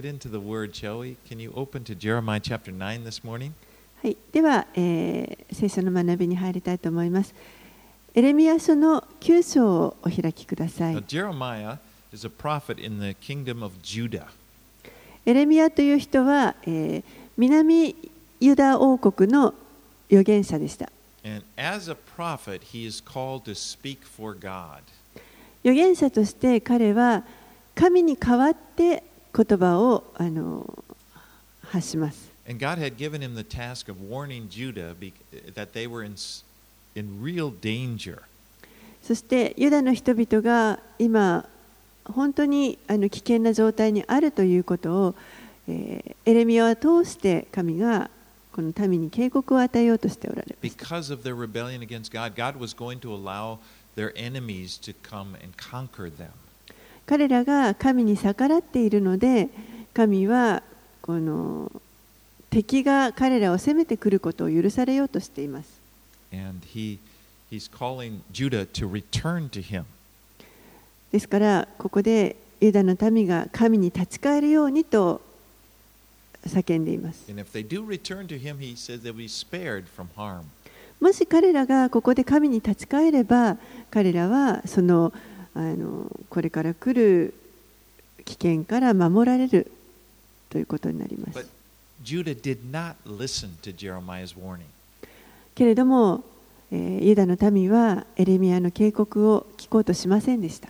Get into the word, shall we? Can you open to Jeremiah chapter 9 this morning? はい、では、えー、聖書の学びに入りたいと思います。エレミア書の9章お開きください。エレミアという人は、えー、南ユダ王国の預言者でした。預言者として彼は神に代わって言葉をあの発します。And God had given him the task of warning Judah that they were in, in real danger. そしてユダの人々が今本当にあの危険な状態にあるということを、えーエレミアを通して神がこの民に警告を与えようとしておられます。Because of their rebellion against God, God was going to allow their enemies to come and conquer them. 彼らが神に逆らっているので神はこの敵が彼らを攻めてくることを許されようとしています。And he, he's calling Judah to return to him. ですからここでユダの民が神に立ち返るようにと叫んでいます。もし彼らがここで神に立ち返れば彼らはそのあのこれから来る危険から守られるということになります。けれども、えーユダの民はエレミアの警告を聞こうとしませんでした。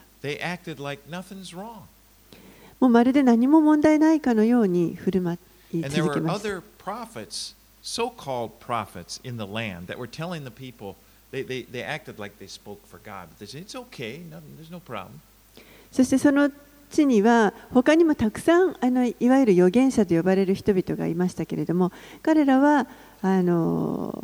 もうまるで何も問題ないかのように振る舞い続けました。They, they, they acted like they spoke for God, そしてその地には他にもたくさんいわゆる預言者と呼ばれる人々がいましたけれども彼らはも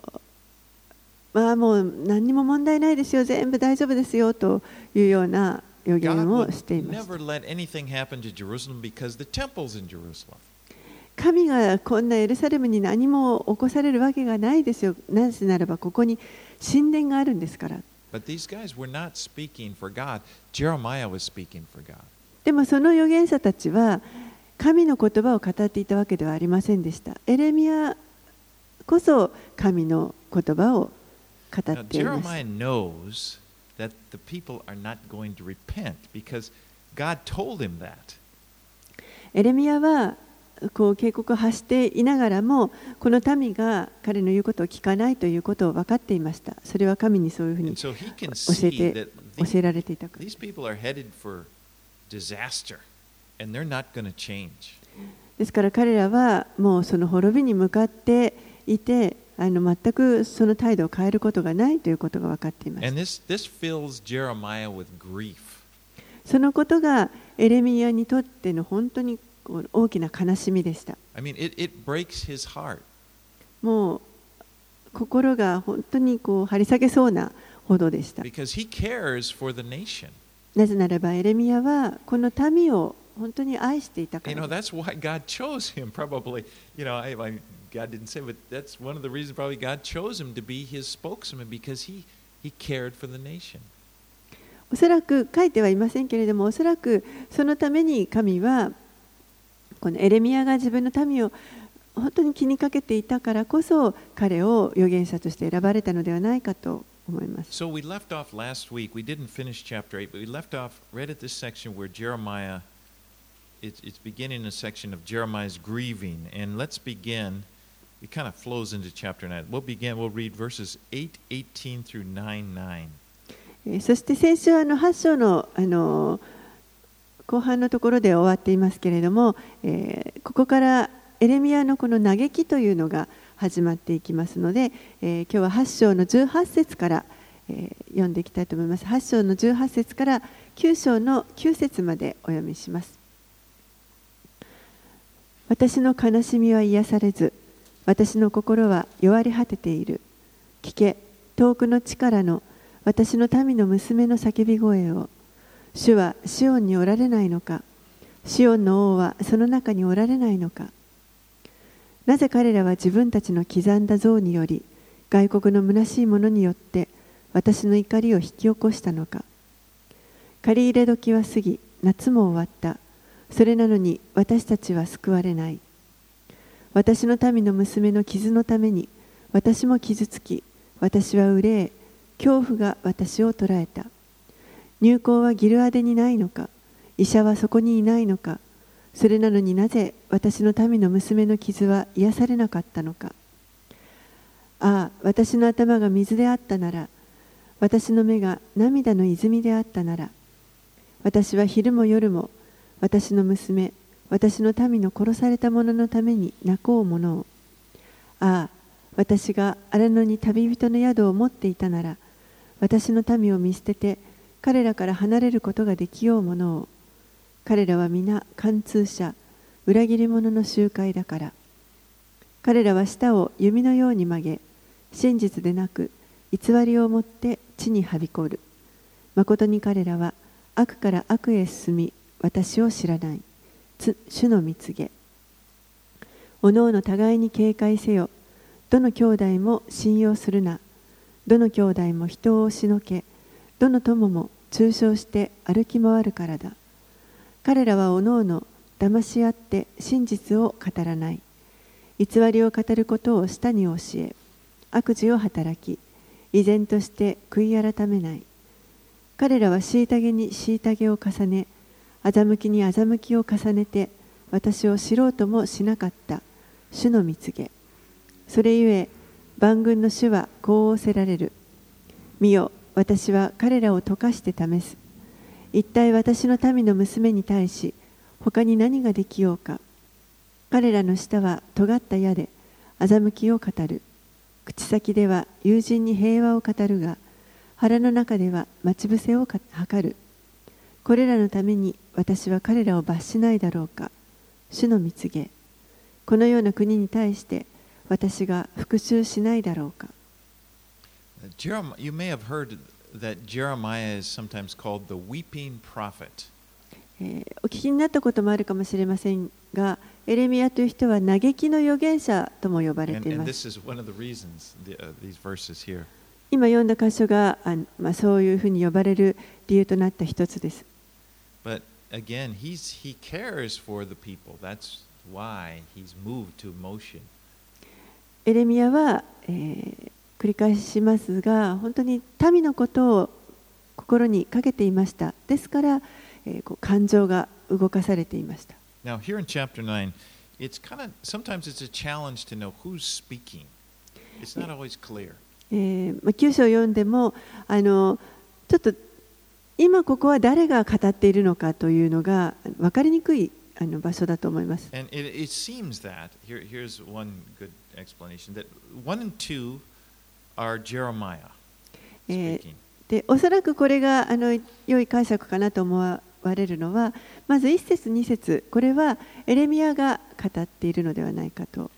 う何にも問題ないですよ全部大丈夫ですよというような預言をしています。神がこんなエルサレムに何も起こされるわけがないですよ。なぜならばここに。神殿があるんですから。でもその預言者たちは神の言葉を語っていたわけではありませんでした。エレミアこそ神の言葉を語っています。エレミアはこう警告を発していながらもこの民が彼の言うことを聞かないということを分かっていました。それは神にそういうふうに教えて教えられていたから.ですから彼らはもうその滅びに向かっていてあの全くその態度を変えることがないということが分かっています.そのことがエレミアにとっての本当に大きな悲しみでした。I mean, it, it breaks his heart. もう心が本当にこう張り下げそうなほどでした。because he cares for the nation. なぜならばエレミアはこの民を本当に愛していたか You know, らです。that's why God chose him, probably. You know, I, I, God didn't say, but that's one of the reasons probably God chose him to be his spokesman because he, he cared for the nation. おそらく書いてはいませんけれども、おそらくそのために神はこのエレミアが自分の民を本当に気にかけていたからこそ彼を預言者として選ばれたのではないかと思います。So we left off last week. We didn't finish chapter 8, but we left off right at this section where Jeremiah, it's, it's beginning a section of Jeremiah's grieving. And let's begin. It kind of flows into chapter 9. We'll begin, we'll read verses 8, 18 through 9, 9. えーそして先週はあの8章のあの後半のところで終わっていますけれども、えーここからエレミアのこの嘆きというのが始まっていきますので、えー今日は8章の18節から、えー読んでいきたいと思います。8章の18節から9章の9節までお読みします。私の悲しみは癒されず私の心は弱り果てている。聞け遠くの地からの私の民の娘の叫び声を主はシオンにおられないのか？シオンの王はその中におられないのか？なぜ彼らは自分たちの刻んだ像により外国の虚しいものによって私の怒りを引き起こしたのか？借り入れ時は過ぎ夏も終わった。それなのに私たちは救われない。私の民の娘の傷のために私も傷つき私は憂え恐怖が私を捉えた。入港はギルアデにないのか？医者はそこにいないのか？それなのになぜ私の民の娘の傷は癒されなかったのか？ああ私の頭が水であったなら私の目が涙の泉であったなら私は昼も夜も私の娘私の民の殺された者のために泣こうものを。ああ私が荒野に旅人の宿を持っていたなら私の民を見捨てて彼らから離れることができようものを彼らは皆貫通者裏切り者の集会だから。彼らは舌を弓のように曲げ真実でなく偽りをもって地にはびこる。誠に彼らは悪から悪へ進み私を知らない。主の蜜げ。おのおの互いに警戒せよ。どの兄弟も信用するな。どの兄弟も人を押しのけ。どの友も中傷して歩き回るからだ。彼らはおのおの騙し合って真実を語らない。偽りを語ることを舌に教え悪事を働き依然として悔い改めない。彼らは虐げに虐げを重ね欺きに欺きを重ねて私を知ろうともしなかった主の蜜げそれゆえ万軍の主はこう仰せられる。見よ私は彼らを溶かして試す。一体私の民の娘に対し他に何ができようか。彼らの舌は尖った矢で欺きを語る。口先では友人に平和を語るが腹の中では待ち伏せを図る。これらのために私は彼らを罰しないだろうか。主の蜜げこのような国に対して私が復讐しないだろうか。You may have heard that Jeremiah is sometimes called the weeping prophet. お聞きになったこともあるかもしれませんが、エレミアという人は嘆きの預言者とも呼ばれています。今読んだ箇所があ、まあ、そういうふうに呼ばれる理由となった一つです。But again, he's, he cares for the people. That's why he's moved to emotion. エレミアは、えー、繰り返しますが、本当に民のことを心にかけていました。ですから、えー、こう感情が動かされていました。Now, here in chapter 9, it's kind of sometimes it's a challenge to know who's speaking. It's not always clear. えー、9章を読んでもあのちょっと今ここは誰が語っているのかというのが分かりにくいあの場所だと思います。And it, it seems that, here, here's one good explanation, that 1 and 2おそらくこれが良い解釈かなと思われるのはまず1節2節これはエレミアが語っているのではないかと,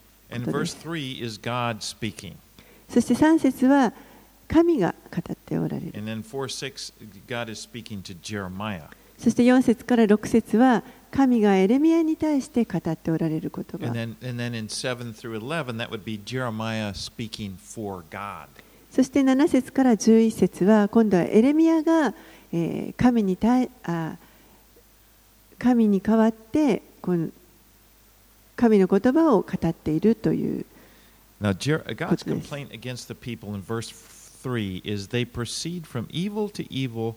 そして3節は神が語っておられる。そして4節から6節は神が語っておられる神がエレミアに対して語っておられる言葉。And then, and then in 7 through 11, that would be Jeremiah speaking for God. そして7節から11節は今度はエレミアが、えー、神に対あ神に代わってこの神の言葉を語っているという。Now, God's complaint against the people in verse 3 is they proceed from evil to evil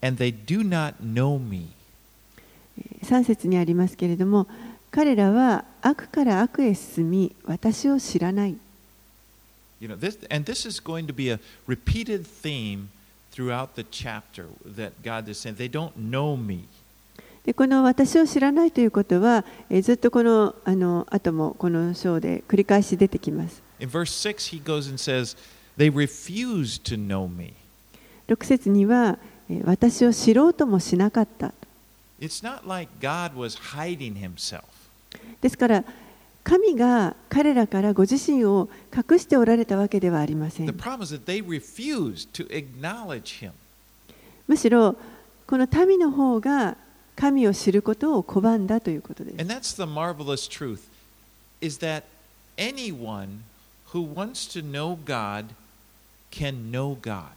and they do not know me. 3節にありますけれども、彼らは悪から悪へ進み、私を知らない。You know, this, and this is going to be a repeated theme throughout the chapter that God is saying, they don't know me. でこの私を知らないということは、えずっとこのあの後もこの章で繰り返し出てきます。In verse 6, he goes and says, They refuse to know me. 6節には、私を知ろうともしなかった。It's not like God was hiding himself. ですから、神が彼らからご自身を隠しておられたわけではありません。The problem is that they refused to acknowledge him. むしろ、この民の方が神を知ることを拒んだということです。And that's the marvelous truth is that anyone who wants to know God can know God.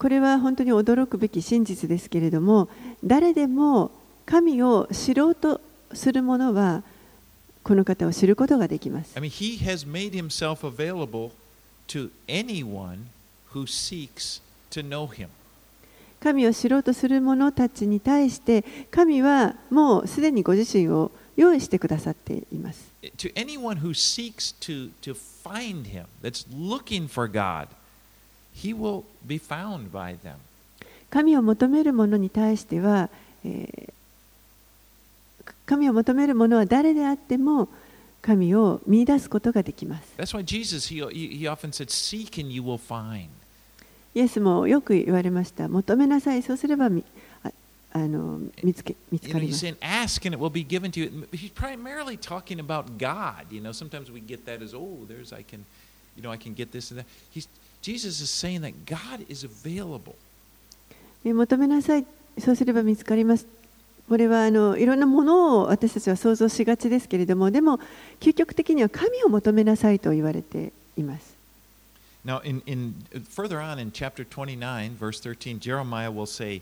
これは本当に驚くべき真実ですけれども、誰でも神を知ろうとする者はこの方を知ることができます I mean, he has made himself available to anyone who seeks to know him. 神を知ろうとする者たちに対して神はもうすでにご自身を用意してくださっています To anyone who seeks to, to find him, that's looking for God, he will be found by them. 神を求める者に対しては、えー神を求める者は誰であっても神を見出すことができます That's why Jesus, he, he, often said, Seek and you will find. イエスもよく言われました求めなさいそうすればみああの見つけ見つ You か know, ります saying, Ask and it will be given to you. He's primarily talking about God. You know, sometimes we get that as, oh, there's, I can, you know, I can get this and that. He's, Jesus is saying that God is available. え求めなさいそうすれば見つかりますこれはあのいろんなものを私たちは想像しがちですけれどもでも究極的には神を求めなさいと言われています Now, in, in further on in chapter 29, verse 13, Jeremiah will say,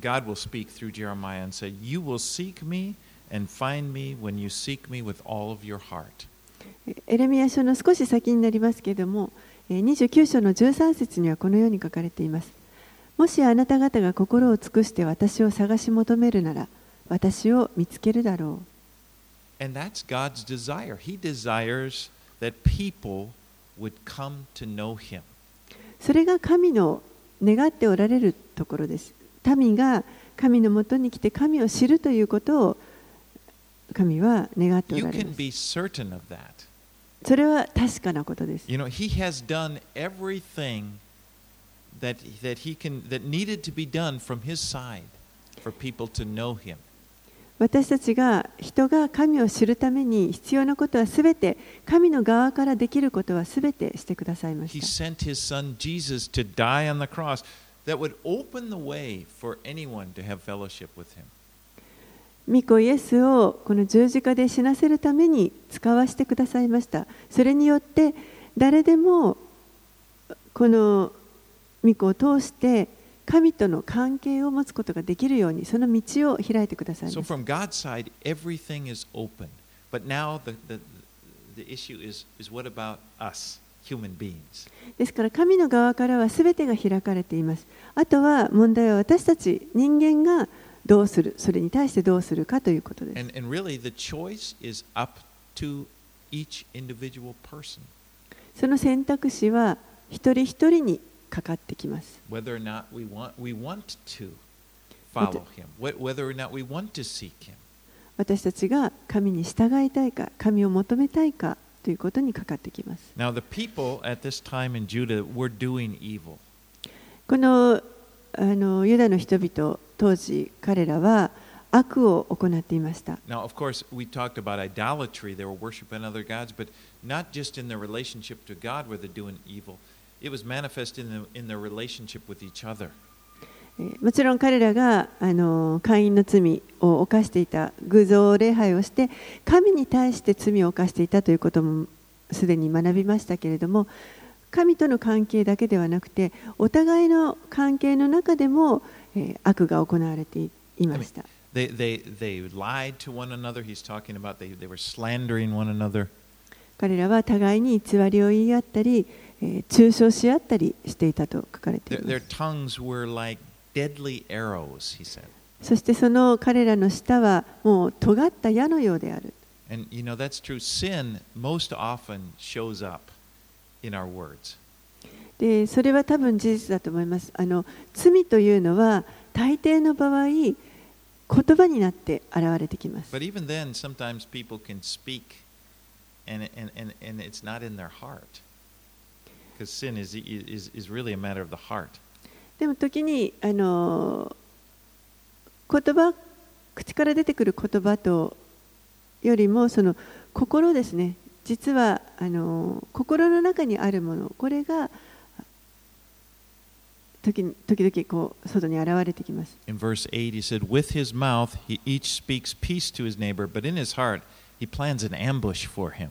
God will speak through Jeremiah and say, You will seek me and find me when you seek me with all of your heart. エレミア書の少し先になりますけれどもえー29章の13節にはこのように書かれています。もしあなた方が心を尽くして私を探し求めるなら私を見つけるだろ And that's God's desire. He desires that people would come to know Him. うそれが神の願っておられるところです。民が神のもとに来て神を知るということを神は願っておられますそれは確かなことです You know, He has done everything that, that, he can, that needed to be done from His side for people to know Him. 私たちが人が神を知るために必要なことはすべて神の側からできることはすべてしてくださいま He した。sent his son Jesus to die on the cross that would open the way for anyone to have fellowship with him. 御子イエスをこの十字架で死なせるために使わせてくださいました。それによって誰でもこの御子を通して神との関係を持つことができるようにその道を開いてくださいました。ですから神の側からは全てが開かれています。あとは問題は私たち人間がどうする？それに対してどうするかということです。その選択肢は一人一人にかかってきます。私たちが神に従いたいか、神を求めたいかということにかかってきます。このあのユダの人々、当時彼らは悪を行っていました。Now, of course, we talked about idolatry. They were worshiping other gods, but not just in their relationship to God were they doing evil. It was manifest in, the, in their relationship with each other. えーもちろん彼らがあの会員の罪を犯していた偶像礼拝をして神に対して罪を犯していたということもすでに学びましたけれども神との関係だけではなくて、お互いの関係の中でも、え、悪が行われていました。彼らは互いに偽りを言い合ったり、え、中傷し合ったりしていたと書かれています。Their, their そしてその彼らの下はもう尖った矢のようである。And, you know, in our words. でそれは多分事実だと思いますあの罪というのは大抵の場合言葉になって現れてきます But even then, sometimes people can speak and, and, and, and it's not in their heart. Because sin is, is, is really a matter of the heart. でも時にあの言葉口から出てくる言葉とよりもその心ですね実はあの心の中にあるものこれが時々こう外に現れてきます In verse 8, he said, With his mouth, he each speaks peace to his neighbor, but in his heart, he plans an ambush for him.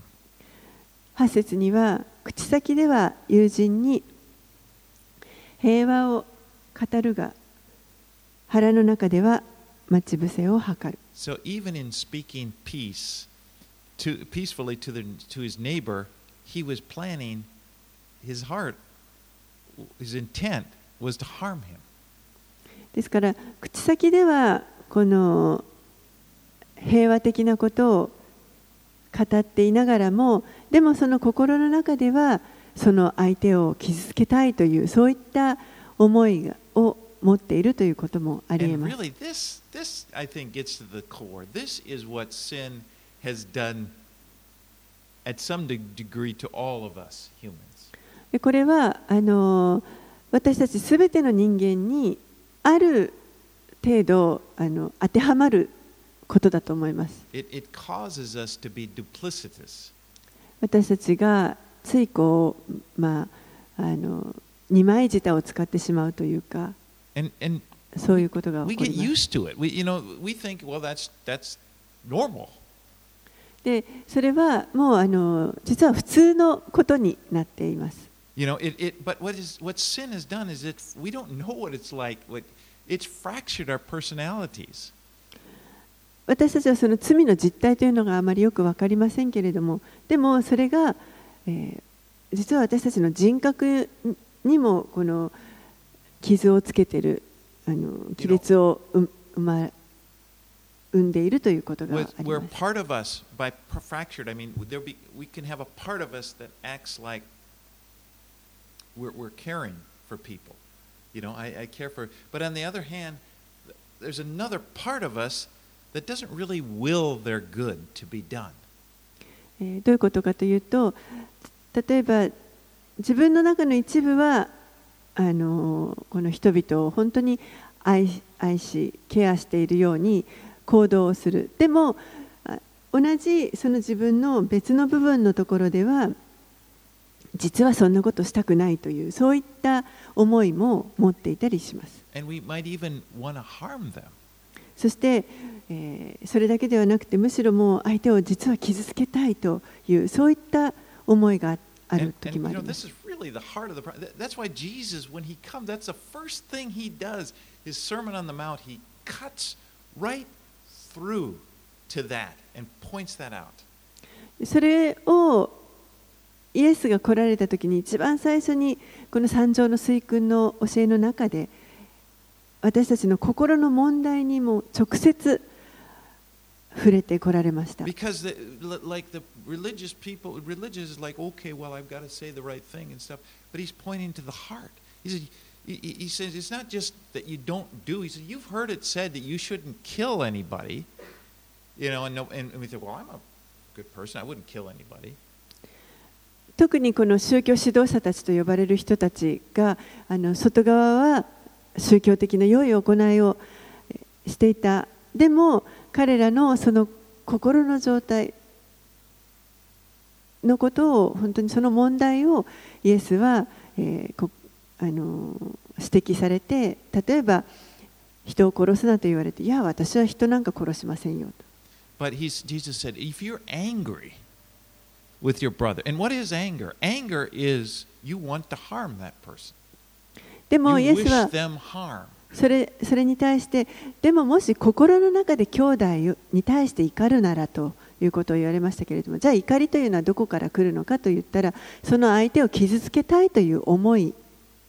8節には口先では友人に平和を語るが腹の中では待ち伏せを図る。So even in speaking peace to peacefully to the to his neighbor, he was planning his heart his intent was to harm him. ですから口先ではこの平和的なことを語っていながらもでもその心の中ではその相手を傷つけたいというそういった思いがを持っているということもありえます。Has done at some de- degree to all of us humans. でこれはあの私たちすべての人間にある程度あの当てはまることだと思います。It, it causes us to be duplicitous. 私たちがついこう、まあ、あの二枚舌を使ってしまうというか And, and そういうことが we 起こ get ります used to it. We, you know, we think, well, that's, that's normal. でそれはもうあの実は普通のことになっています You know, it, it, but what, is, what sin has done is it, we don't know what it's like. What, it's fractured our personalities. 私たちはその罪の実態というのがあまりよく分かりませんけれどもでもそれが、えー実は私たちの人格にもこの傷をつけているあの亀裂を生生ま生んでいるということがあります。part of us, by fractured, I mean, there be, we can have a part of us that acts like we're, we're caring for people. You know, I, I care for, but on the other hand, th- there's another part of us that doesn't really will their good to be done. えーどういうことかというと例えば自分の中の一部はあのーこの人々を本当に愛し愛しケアしているように行動をする。でも同じその自分の別の部分のところでは実はそんなことしたくないというそういった思いも持っていたりします。そして、えー、それだけではなくてむしろも相手を実は傷つけたいというそういった思いがあるときもあります。Through to that and points that out. それをイエスが来られた時に一番最初にこの三条の水訓の教えの中で私たちの心の問題にも直接触れてこられました。Because, the, li- like the religious people, religious is like, okay, well, I've got to say the right thing and stuff. But he's pointing to the heart. He said, he, he says, it's not just that you don't do. He said, you've heard it said that you shouldn't kill anybody. You know, and, no, and, we think, well, I'm a good person. I wouldn't kill anybody. 特にこの宗教指導者たちと呼ばれる人たちがあの外側は宗教的な良い行いをしていたでも彼らのその心の状態のことを本当にその問題をイエスは、えーこあの指摘されて例えば人を殺すなと言われていや私は人なんか殺しませんよと But he's, Jesus said, if you're angry with your brother, and what is anger? Anger is you want to harm that person. でもイエスは.それそれに対してでももし心の中で兄弟に対して怒るならということを言われましたけれどもじゃあ怒りというのはどこから来るのかと言ったらその相手を傷つけたいという思い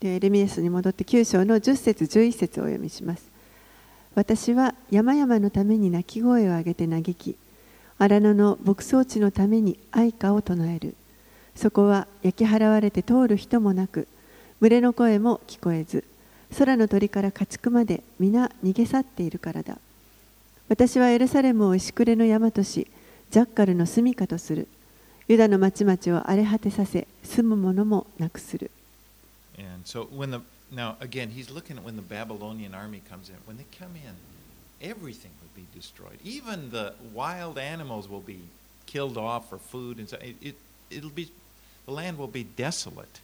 でレミエスに戻って9章の10節11節をお読みします。私は山々のために鳴き声を上げて嘆き荒野の牧草地のために愛歌を唱える。そこは焼き払われて通る人もなく群れの声も聞こえず空の鳥から家畜まで皆逃げ去っているからだ。私はエルサレムを石暮れの山としジャッカルの住処とする。ユダの町々を荒れ果てさせ住む者もなくする。And so when the, now again, he's looking at when the Babylonian army comes in. When they come in, everything would be destroyed. Even the wild animals will be killed off for food, and so it, it it'll be the land will be desolate.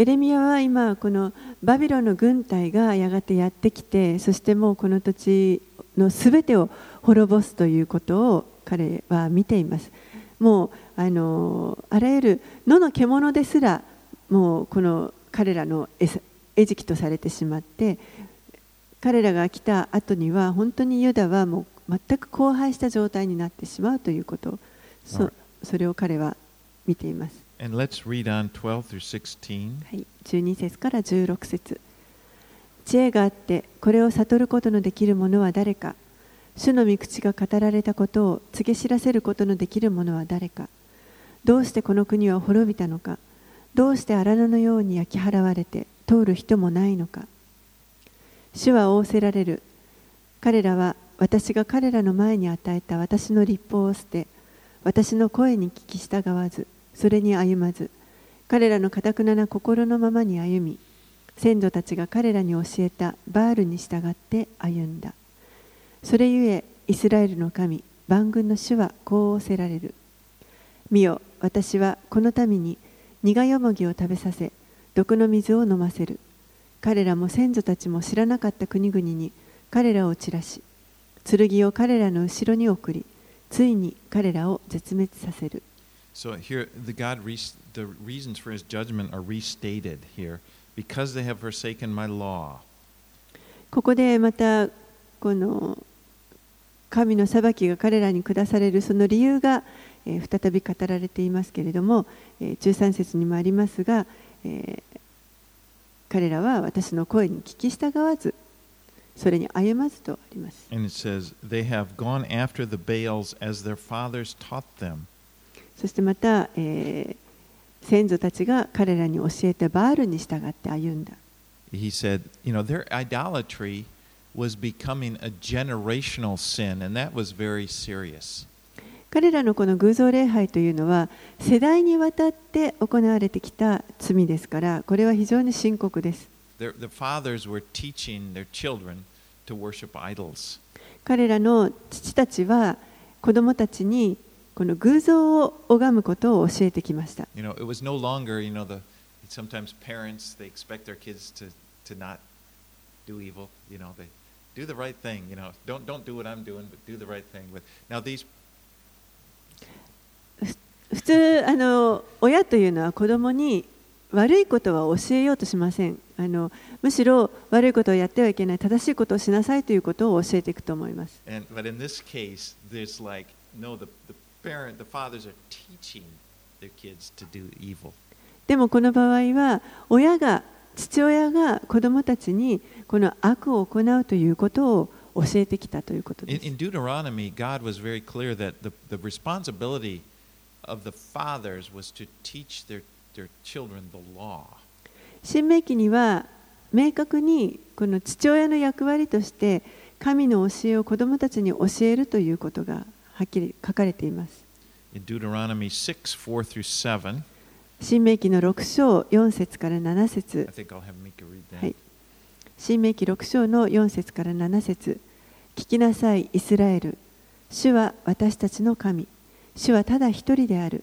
エレミアは今このバビロンの軍隊がやがてやってきてそしてもうこの土地のすべてを滅ぼすということを彼は見ていますもうあのあらゆる野の獣ですらもうこの彼らの餌餌食とされてしまって彼らが来た後には本当にユダはもう全く荒廃した状態になってしまうということ。そそれを彼は見ています。And let's read on 12 through 16. はい、12節から16節。知恵があってこれを悟ることのできる者は誰か。主の御口が語られたことを告げ知らせることのできる者は誰か。どうしてこの国は滅びたのかどうして荒野のように焼き払われて通る人もないのか。主は仰せられる。彼らは私が彼らの前に与えた私の立法を捨て私の声に聞き従わずそれに歩まず彼らのかたくなな心のままに歩み先祖たちが彼らに教えたバールに従って歩んだ。それゆえイスラエルの神万軍の主はこう仰せられる。見よ私はこの民に苦よもぎを食べさせ毒の水を飲ませる。彼らも先祖たちも知らなかった国々に彼らを散らし剣を彼らの後ろに送りついに彼らを絶滅させる。So here, the God, the reasons for his judgment are restated here. Because they have forsaken my law. ここでまたこの神の裁きが彼らに下される。その理由が、えー再び語られていますけれども、えー13節にもありますが、えー彼らは私の声に聞き従わずそれに歩まずとあります And it says, They have gone after the Baals as their fathers taught them. そしてまた、えー先祖たちが彼らに教えたバールに従って歩んだ He said, You know, their idolatry was becoming a generational sin, and that was very serious. 彼らのこの偶像礼拝というのは世代にわたって行われてきた罪ですからこれは非常に深刻です。彼らの父たちは子供たちにこの偶像を拝むことを教えてきました。普通あの親というのは子供に悪いことは教えようとしませんあのむしろ悪いことをやってはいけない正しいことをしなさいということを教えていくと思います and but in this case, there's like no, the the parent, the fathers are teaching their kids to do evil. でもこの場合は親が父親が子供たちにこの悪を行うということを教えてきたということで。明記には明確にこの父親の役割として神の教えを子供たちに教えるということがはっきり書かれています。新明記の6章4節から7節。新明記6章の4節から7節。聞きなさいイスラエル。主は私たちの神。主はただ一人である。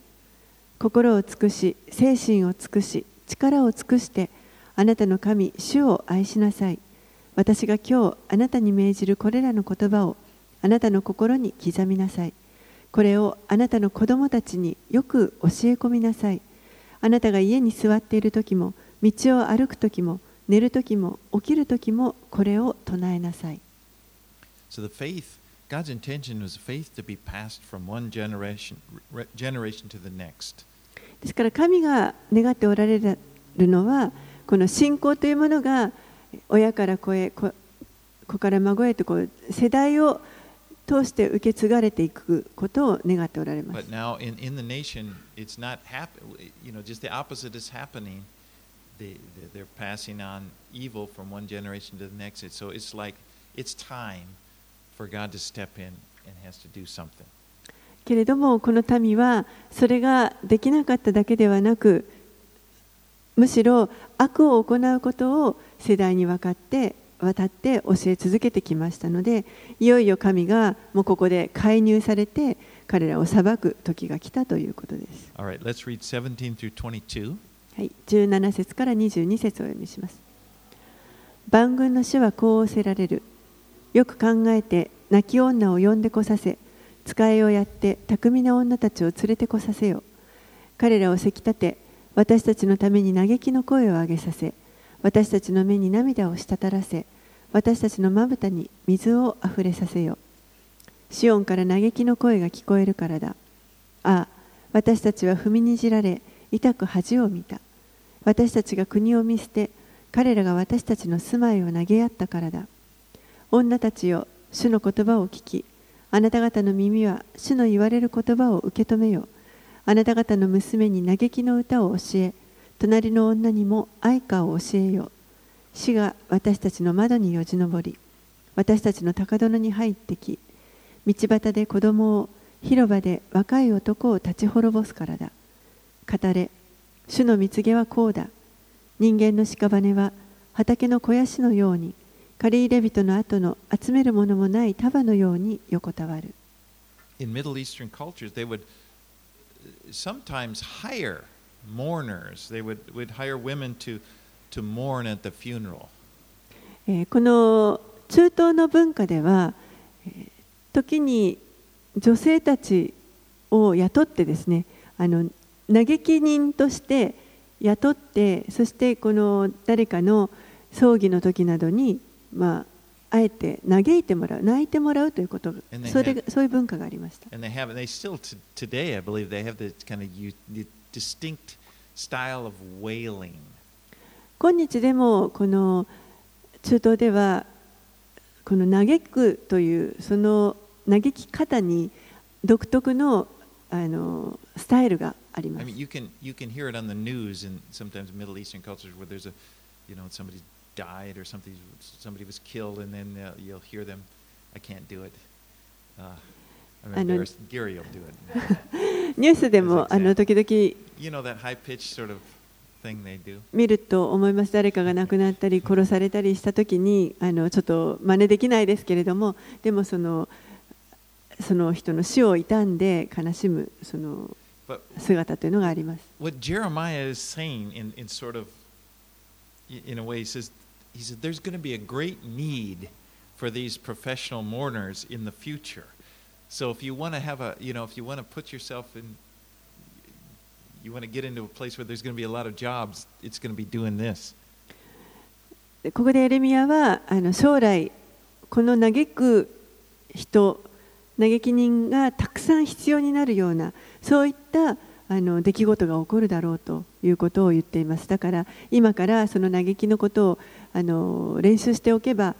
心を尽くし精神を尽くし力を尽くしてあなたの神主を愛しなさい。私が今日あなたに命じるこれらの言葉をあなたの心に刻みなさい。これをあなたの子供たちによく教え込みなさい。あなたが家に座っている時も道を歩く時も寝る時も起きる時もこれを唱えなさい So the faith, God's intention was faith to be passed from one generation, generation to the next. ですから神が願っておられるのはこの信仰というものが親から子へ子子から孫へとこう世代を通して受け継がれていくことを願っておられます But now in, in the nation, it's not happening. You know, just the opposite is happening. They, they- they're passing on evil from one generation to the next. It's- So it's like it's time for God to step in and has to do something. けれどもこの民はそれができなかっただけではなくむしろ悪を行うことを世代に分かって渡って教え続けてきましたのでいよいよ神がもうここで介入されて彼らを裁く時が来たということです。Right, はい、17節から22節をお読みします。万軍の主はこう仰せられる。よく考えて泣き女を呼んでこさせ、使いをやって巧みな女たちを連れてこさせよ。彼らをせき立て、私たちのために嘆きの声を上げさせ、私たちの目に涙を滴らせ、私たちのまぶたに水をあふれさせよ。シオンから嘆きの声が聞こえるからだ。ああ、私たちは踏みにじられ、痛く恥を見た。私たちが国を見捨て、彼らが私たちの住まいを投げ合ったからだ。女たちよ、主の言葉を聞き、あなた方の耳は主の言われる言葉を受け止めよ。あなた方の娘に嘆きの歌を教え、隣の女にも愛歌を教えよ。死が私たちの窓によじ登り、私たちの高殿に入ってき、道端で子供を、広場で若い男を立ち滅ぼすからだ。語れ、主の蜜毛はこうだ。人間の屍は畑の肥やしのように、借入人の後の集めるものもない束のように横たわる。In Middle Eastern cultures, they would sometimes hire mourners. They would, would hire women to, to mourn at the funeral. この中東の文化では、時に女性たちを雇ってですね、あの嘆き人として雇って、そしてこの誰かの葬儀の時などに、まあ、あえて嘆いてもらう、泣いてもらうということ、それそういう文化がありました。And they have, they still today, I believe, they have this kind of distinct style of wailing. 今日でもこの中東ではこの嘆くというその嘆き方に独特のあのスタイルがあります。あの ニュースでもあの時々見ると思います、誰かが亡くなったり殺されたりした時に あのちょっと真似できないですけれども、でもその,その人の死を悼んで悲しむ。その姿というのがあります。What Jeremiah is saying in, in sort of in a way he says he said there's going to be a great need for these professional mourners in the future. So if you want to have a, you know, if you want to put yourself in, you want to get into a place where there's going to be a lot of jobs, it's going to be doing this. ここでエレミアはあの将来この嘆く人嘆き人がたくさん必要になるようなそういったあの出来事が起こるだろうということを言っていますだから今からその嘆きのことをあの練習しておけば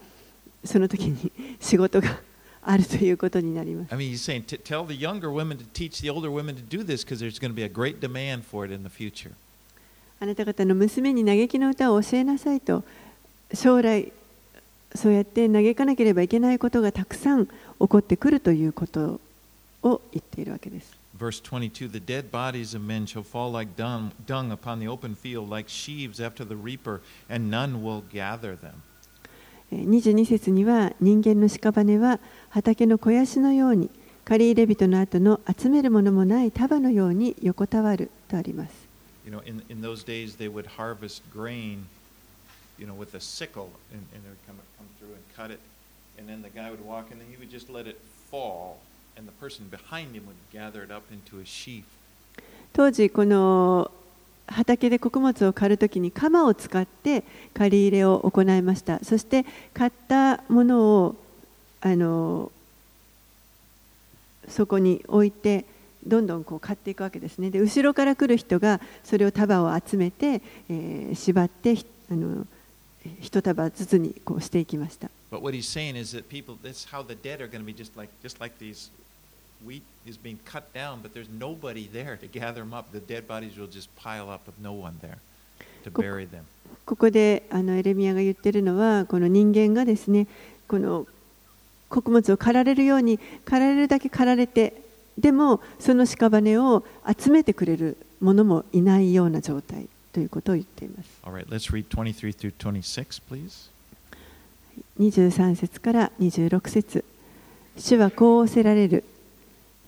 その時に 仕事があるということになります。I mean, he's saying, tell the younger women to teach the older women to do this because there's going to be a great demand for it in the future. あなた方の娘に嘆きの歌を教えなさいと将来そうやって嘆かなければいけないことがたくさん起こってくるということを言っているわけです。Verse 22 The dead bodies of men shall fall like dung, dung upon the open field, like sheaves after the reaper, and none will gather them. 22節には人間の屍は畑の肥やしのように借り入れ人の後の集めるものもない束のように横たわるとあります。You know, in, in those days they would harvest grain, you know, with a sickle, and, and they would come, come through and cut it, and then the guy would walk, and then he would just let it fall. 当時この畑で穀物を刈るときに鎌を使って刈り入れを行いました。そして刈ったものをあのそこに置いてどんどんこう刈っていくわけですね。で後ろから来る人がそれを束を集めて、えー、縛ってあの一束ずつにこうしていきました。But what he's saying is that people, that's how the dead are going to be just like, just like these wheat is being cut down, but there's nobody there to gather them up. The dead bodies will just pile up with no one there to bury them. ここであのエレミアが言ってるのはこの人間がですねこの穀物を刈られるように刈られるだけ刈られてでもその屍を集めてくれる者もいないような状態ということを言っています。Right, let's read 23 through 26, please. 23節から26節主はこう仰せられる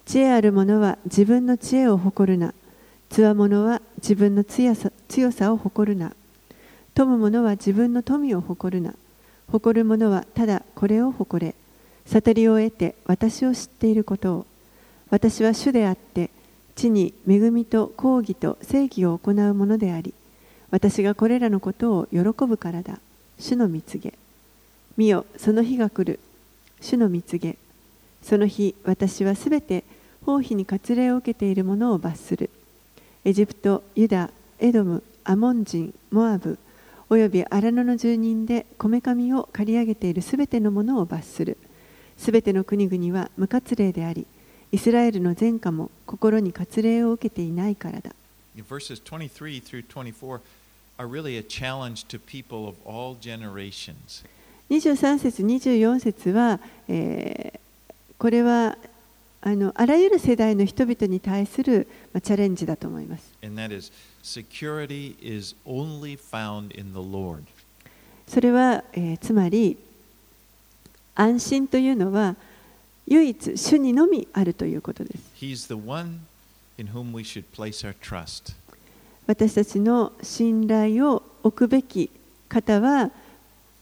知恵ある者は自分の知恵を誇るな。つわ者は自分の強さ強さを誇るな。富む者は自分の富を誇るな。誇る者はただこれを誇れ。悟りを得て私を知っていることを。私は主であって地に恵みと公義と正義を行うものであり私がこれらのことを喜ぶからだ。主の蜜げ見よその日が来る。主の蜜げその日私はすべて王妃に割礼を受けている者を罰するエジプトユダエドムアモン人モアブおよび荒野の住人でこめかみを刈り上げているすべてのものを罰するすべての国々は無割礼でありイスラエルの前科も心に割礼を受けていないからだ Verses 23 through 24 are really a challenge to people of all generations. 23節24節は、えーこれはあ,のあらゆる世代の人々に対する、まあ、チャレンジだと思います。それは、えー、つまり安心というのは唯一主にのみあるということです。私たちの信頼を置くべき方は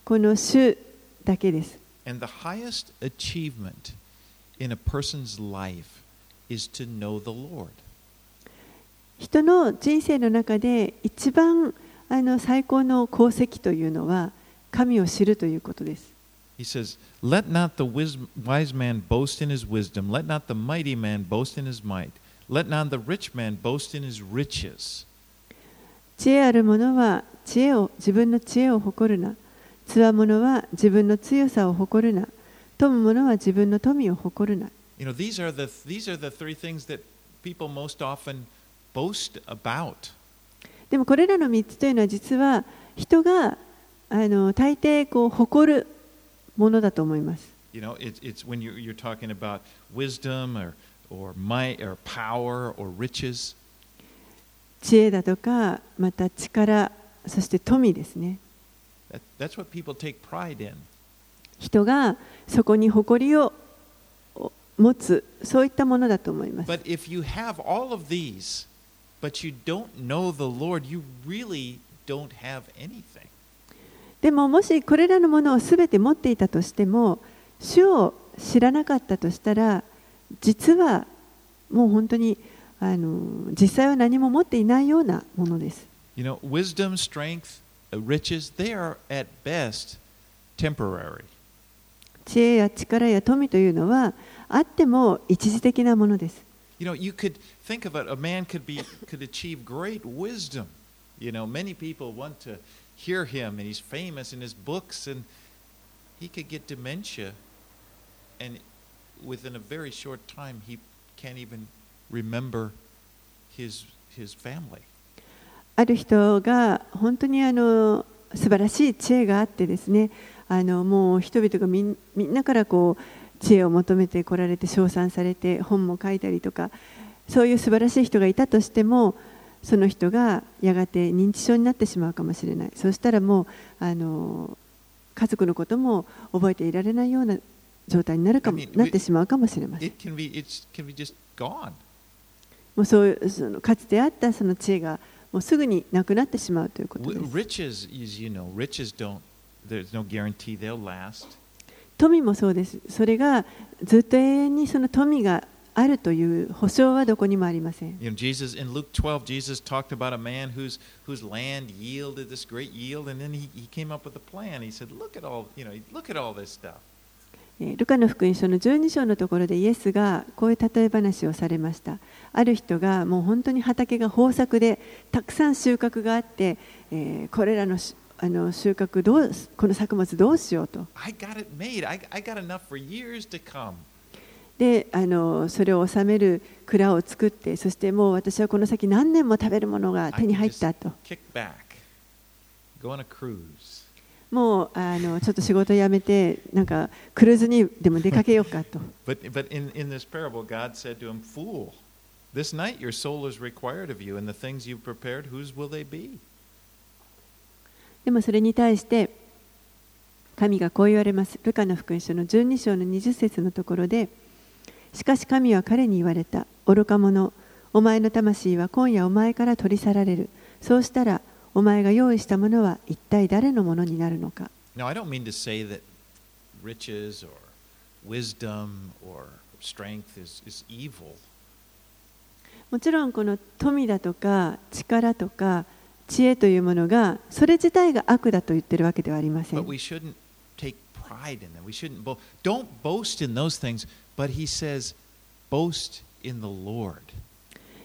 この主だけです。And the highest achievement in a person's life is to know the Lord. 人の人生の中で一番あの最高の功績というのは神を知るということです。He says, Let not the wis- wise man boast in his wisdom, let not the mighty man boast in his might, let not the rich man boast in his riches. 知恵ある者は知恵を自分の知恵を誇るな。つわ者は自分の強さを誇るな。富む者は自分の富を誇るな。You know, these are the, these are the three things that people most often boast about. でもこれらの3つというのは実は人があの大抵こう誇るものだと思います。You know, it's, it's when you're, you're talking about wisdom or, or might or power or riches. 知恵だとか、また力、そして富ですね。That, that's what people take pride in. 人がそこに誇りを持つ、そういったものだと思います。But if you have all of these, but you don't know the Lord, you really don't have anything. でももしこれらのものをすべて持っていたとしても、主を知らなかったとしたら、実はもう本当にあの実際は何も持っていないようなものです。You know, wisdom, strength, uh, riches, they are at best temporary. 知恵や力や富というのはあっても一時的なものです。You know, you could think of it, a man could be could achieve great wisdom. You know, many people want to hear him and he's famous in his books and he could get dementia and within a very short time he can't even remember his his family. ある人が本当にあの素晴らしい知恵があってですねあのもう人々がみんみんなからこう知恵を求めてこられて称賛されて本も書いたりとかそういう素晴らしい人がいたとしてもその人がやがて認知症になってしまうかもしれないそうしたらもうあの家族のことも覚えていられないような状態になるかも I mean, なってしまうかもしれません be. もうそうそのかつてあったその知恵がもうすぐになくなってしまうということです Riches, as you know, riches don't. 富もそうです。それがずっと永遠にその富があるという保証はどこにもありません。You know, ルカの福音書の12章のところでイエスがこういう例え話をされました。ある人がもう本当に畑が豊作でたくさん収穫があって、えー、これらの収穫あの収穫どうこの作物どうしようと。I got it made. I, I got enough for years to come. であのそれを収める蔵を作ってそしてもう私はこの先何年も食べるものが手に入ったと。back, go on a cruise. もうあのちょっと仕事辞めてなんかクルーズにでも出かけようかと。But but in, in this parable, God said to him, "Fool, this night your soul is required of you, and the things you've prepared, whose will they be?" でもそれに対して神がこう言われます。ルカの福音書の12章の20節のところで、しかし神は彼に言われた。愚か者、お前の魂は今夜お前から取り去られる。そうしたら、お前が用意したものは一体誰のものになるのか。Now, I don't mean to say that riches or wisdom or strength is, is evil. もちろんこの富だとか力とか知恵というものがそれ自体が悪だと言ってるわけではありません。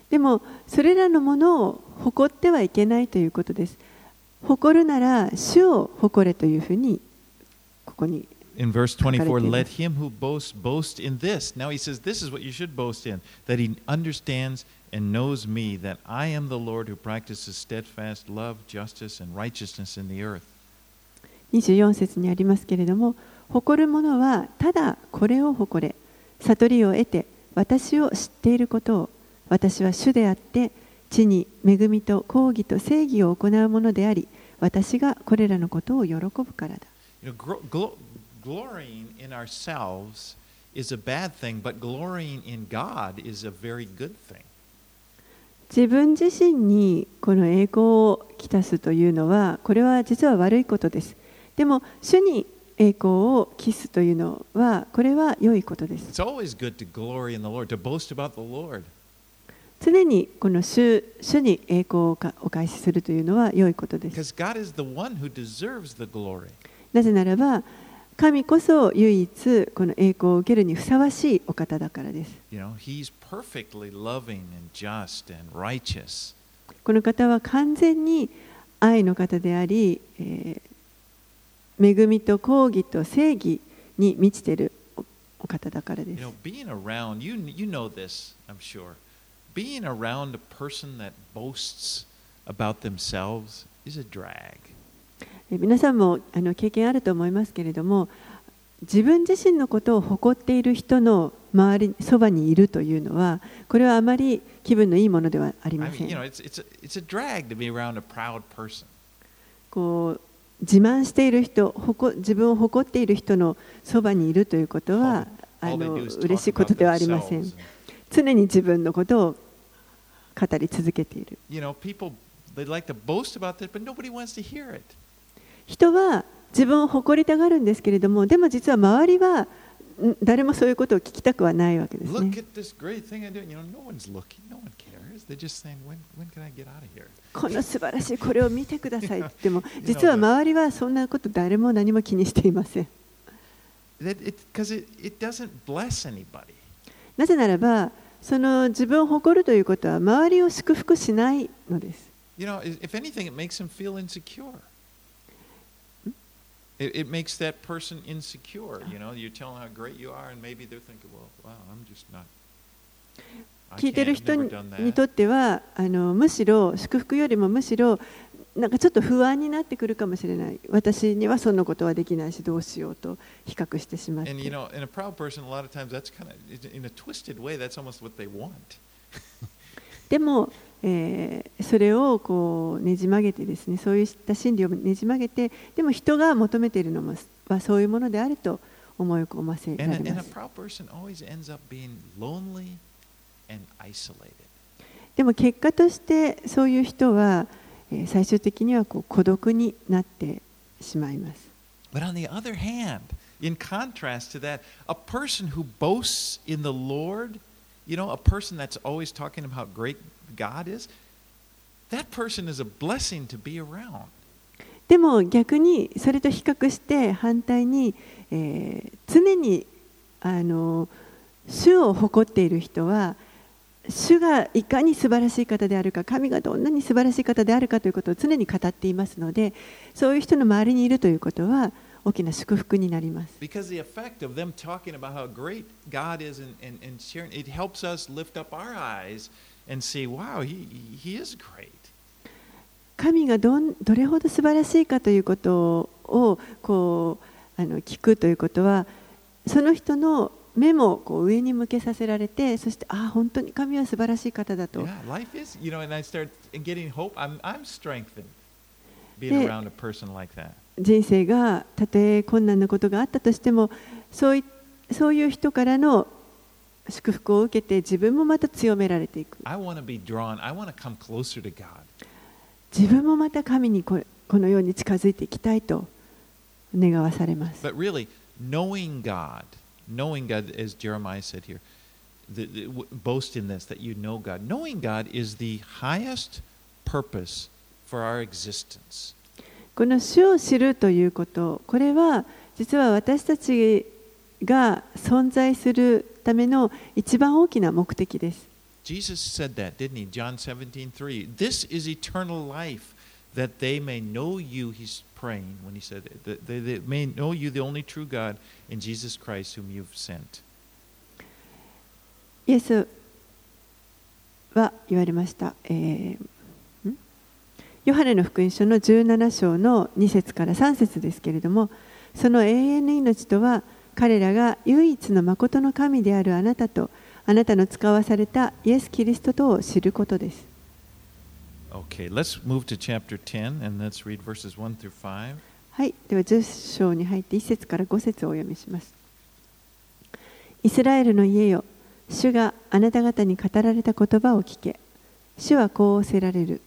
でもそれらのものを誇ってはいけないということです。誇るなら主を誇れというふうにここに In verse 書かれてい 24, ます let him who boasts boast in this. Now he says, This is what you should boast in, that he understands and knows me, that I am the Lord who practices steadfast love, justice, and righteousness in the earth. 24節にありますけれども誇る者はただこれを誇れ悟りを得て私を知っていることを私は主であって地に恵みと公義と正義を行うものであり私がこれらのことを喜ぶからだ You know, glory in in ourselves is a bad thing, but glory in god is a very good thing. 自分自身にこの栄光を来たすというのはこれは実は悪いことです。でも、主に栄光を来すというのはこれは良いことです。常にこの主,主に栄光をお返しするというのは良いことです。なぜならば、神こそ唯一この栄光を受けるにふさわしいお方だからです You. この方は完全に愛の方であり、えー恵みと公義と正義に満ちているおお方だからで You す know, being around, you, you know this, I'm sure. Being around a person that boasts about themselves is a drag. 皆さんもあの経験あると思いますけれども自分自身のことを誇っている人の周りそばにいるというのはこれはあまり気分のいいものではありません。こう自慢している人誇、自分を誇っている人のそばにいるということは嬉しいことではありません。常に自分のことを語り続けている。人は自分を誇りたがるんですけれども、でも実は周りは誰もそういうことを聞きたくはないわけです、この素晴らしいこれを見てくださいって。言っても、実は周りはそんなこと誰も何も気にしていません。なぜならば、その自分を誇るということは周りを祝福しないのです。It, it makes that person insecure. You know, you tell them how great you are, and maybe they're thinking, well, wow, I'm just not. 聞いてる人にと.ってはあのむしろ祝福よりもむしろなんかちょっと不安になってくるかもしれない私にはそんなことはできないしどうしようと比較してしまって And you know, in a proud person, a lot of times that's kind of, in a twisted way, that's almost what they want. でも、えーそれをこうねじ曲げてですねそういった心理をねじ曲げてでも人が求めているのもはそういうものであると思い込ませ and ます.でも結果としてそういう人は、えー最終的にはこう孤独になってしまいます But on the other hand, in contrast to that, a person who boasts in the Lord, you know, a person that's always talking about great God is, that person is a blessing to be around. でも逆にそれと比較して反対に、えー常にあの主を誇っている人は主がいかに素晴らしい方であるか神がどんなに素晴らしい方であるかということを常に語っていますのでそういう人の周りにいるということは大きな祝福になります。神がど,んどれほど素晴らしいかということをこうあの聞くということはその人の目もこう上に向けさせられてそしてああ本当に神は素晴らしい方だと。人生がたとえ困難なことがあったとしてもそう,そういう人からの祝福を受けて自分もまた強められていく.自分もまた神にここのように近づいていきたいと願わされます But really, knowing God, knowing God, as Jeremiah said here, the, the, boast in this that you know God. Knowing God is the highest purpose for our existence. この主を知るということこれは実は私たちが存在するための一番大きな目的です Jesus said that, didn't he? John 17, 3. This is eternal life, that they may know you, he's praying when he said, that they, they may know you, the only true God, and Jesus Christ, whom you've sent. イエスは言われました、えーんヨハネの福音書の17章の2節から3節ですけれどもその永遠の命とは彼らが唯一の誠の神であるあなたとあなたの使わされたイエス・キリストとを知ることです Okay, let's move to chapter 10 and let's read verses 1 through 5. はい、では10章に入って1節から5節をお読みします。イスラエルの家よ、主があなた方に語られた言葉を聞け。主はこう仰せられる。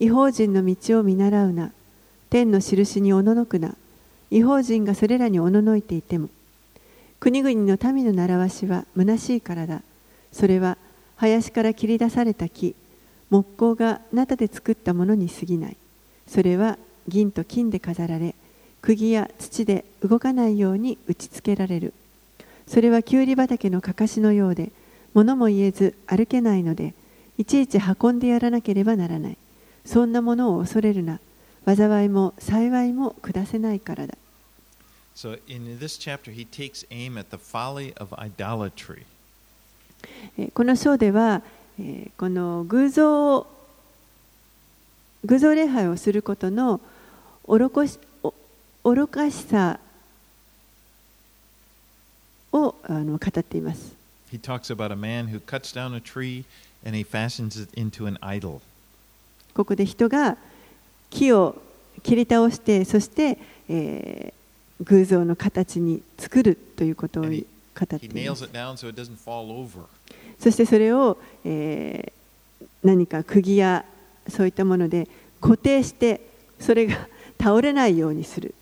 違法人の道を見習うな。天の印におののくな。違法人がそれらにおののいていても。国々の民の習わしは虚しいからだ。それは林から切り出された木、木工がナタで作ったものに過ぎない。それは銀と金で飾られ、釘や土で動かないように打ち付けられる。それはきゅうり畑のかかしのようで、物も言えず歩けないので、いちいち運んでやらなければならない。そんなものを恐れるな。災いも幸いも下せないからだ。So, in this chapter, he takes aim at the folly of idolatry. えーこの章では、えーこの偶像を偶像礼拝をすることの愚こしお愚かしさをあの語っています。He talks about a man who cuts down a tree and he fashions it into an idol. ここで人が木を切り倒してそして、えー偶像の形に作るということを語っ。そしてそれを、えー、何か釘やそういったもので固定してそれが倒れないようにする。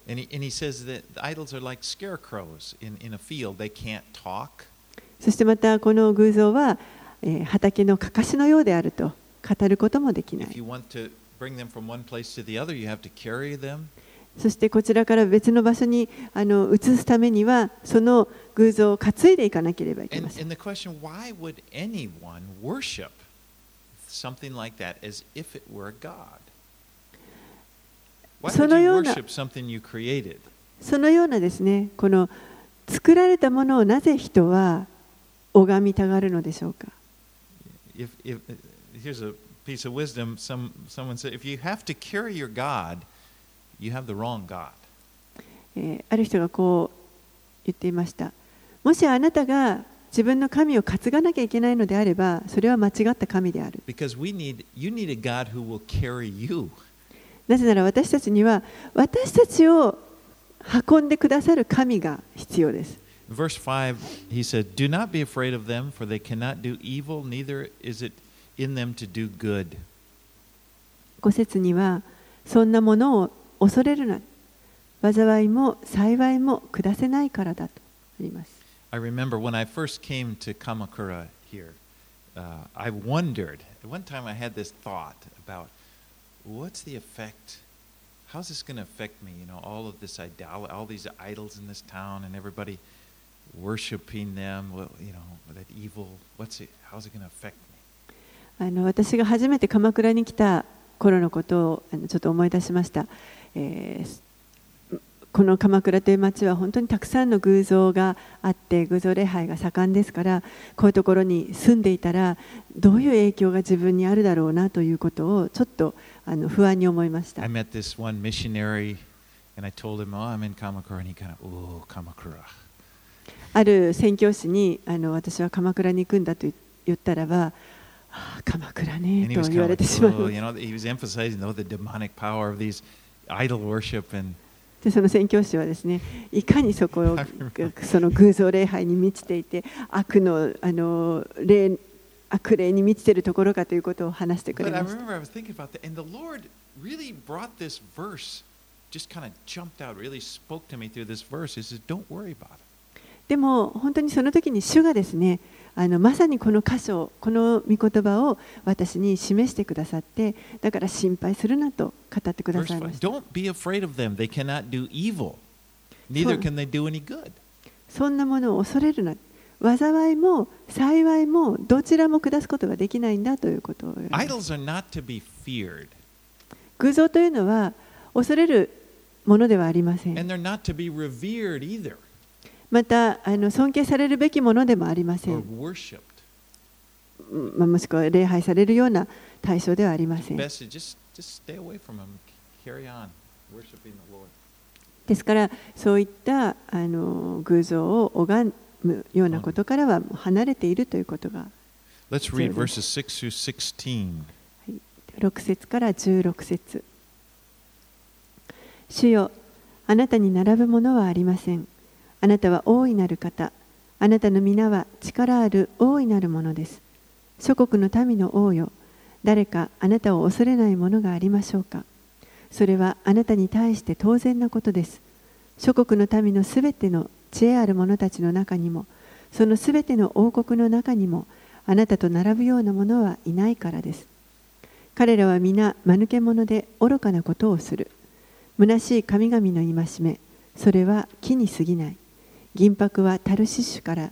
そしてまたこの偶像は、ええ、畑のかかしのようであると語ることもできない。そしてこちらから別の場所にあの移すためにはその偶像を担いでいかなければいけません。そのような,そのようなですねこの作られたものをなぜ人は拝みたがるのでしょうか？If if if you have to carry your God, you have the wrong God. えーある人がこう言っていましたもしあなたが自分の神を担がなきゃいけないのであればそれは間違った神である need, need. なぜなら私たちには私たちを運んでくださる神が必要です Verse 5, he said, Do not be afraid of them, for they cannot do evil, neither is it in them to do good. 5節にはそんなものを恐れるな災いも幸いも下せないからだとあります I remember when I first came to Kamakura here, uh, I wondered. At one time, I had this thought about what's the effect? How's this going to affect me? You know, all of this idol, all these idols in this town, and everybody worshiping them. You know, that evil. What's it? How's it going to affect me? あの私が初めて鎌倉に来た頃のことをあのちょっと思い出しました、えーこの鎌倉という町は本当にたくさんの偶像があって偶像礼拝が盛んですからこういうところに住んでいたらどういう影響が自分にあるだろうなということをちょっとあの不安に思いました I met this one missionary, and I told him, "Oh, I'm in Kamakura," and he kind of, "Oh, Kamakura." ある宣教師にあの私は鎌倉に行くんだと言ったらばああ鎌倉ねと言われてしまい oh, ます you でその宣教師はですね、いかにそこを その偶像礼拝に満ちていて、悪の,あの霊悪霊に満ちているところかということを話してくれました。でも本当にその時に主がですね、あのまさにこの箇所この御言葉を私に示してくださってだから心配するなと語ってくださいま 5, した Don't be afraid of them. They cannot do evil, neither can they do any good. そんなものを恐れるな災いも幸いもどちらも下すことができないんだということを Idols are not to be feared, 偶像というのは恐れるものではありません and they're not to be revered either またあの尊敬されるべきものでもありません、まあもしくは礼拝されるような対象ではありません.ですからそういったあの偶像を拝むようなことからは離れているということが Let's So read this- verses 6 through 16. 6節から16節。主よあなたに並ぶものはありませんあなたは大いなる方。あなたの皆は力ある大いなるものです。諸国の民の王よ。誰かあなたを恐れないものがありましょうか。それはあなたに対して当然なことです。諸国の民のすべての知恵ある者たちの中にもそのすべての王国の中にもあなたと並ぶようなものはいないからです。彼らは皆間抜け者で愚かなことをする。虚しい神々の戒め。それは木に過ぎない。銀箔はタルシッシュから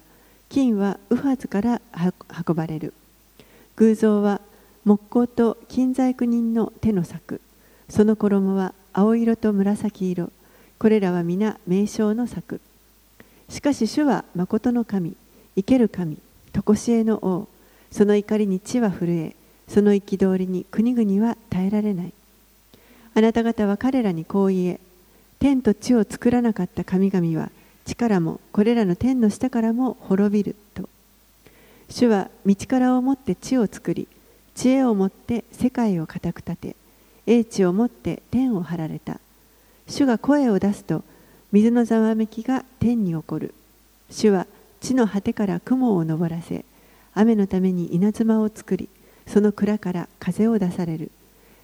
金はウファズから運ばれる。偶像は木工と金細工人の手の作その衣は青色と紫色。これらは皆名称の作しかし主は誠の神。生ける神。常しえの王。その怒りに地は震え。その憤りに国々は耐えられない。あなた方は彼らにこう言え。天と地を作らなかった神々は力もこれらの天の下からも滅びると。主は道からをもって地を作り知恵をもって世界を固く立て英知をもって天を張られた。主が声を出すと水のざわめきが天に起こる。主は地の果てから雲を昇らせ雨のために稲妻を作りその蔵から風を出される。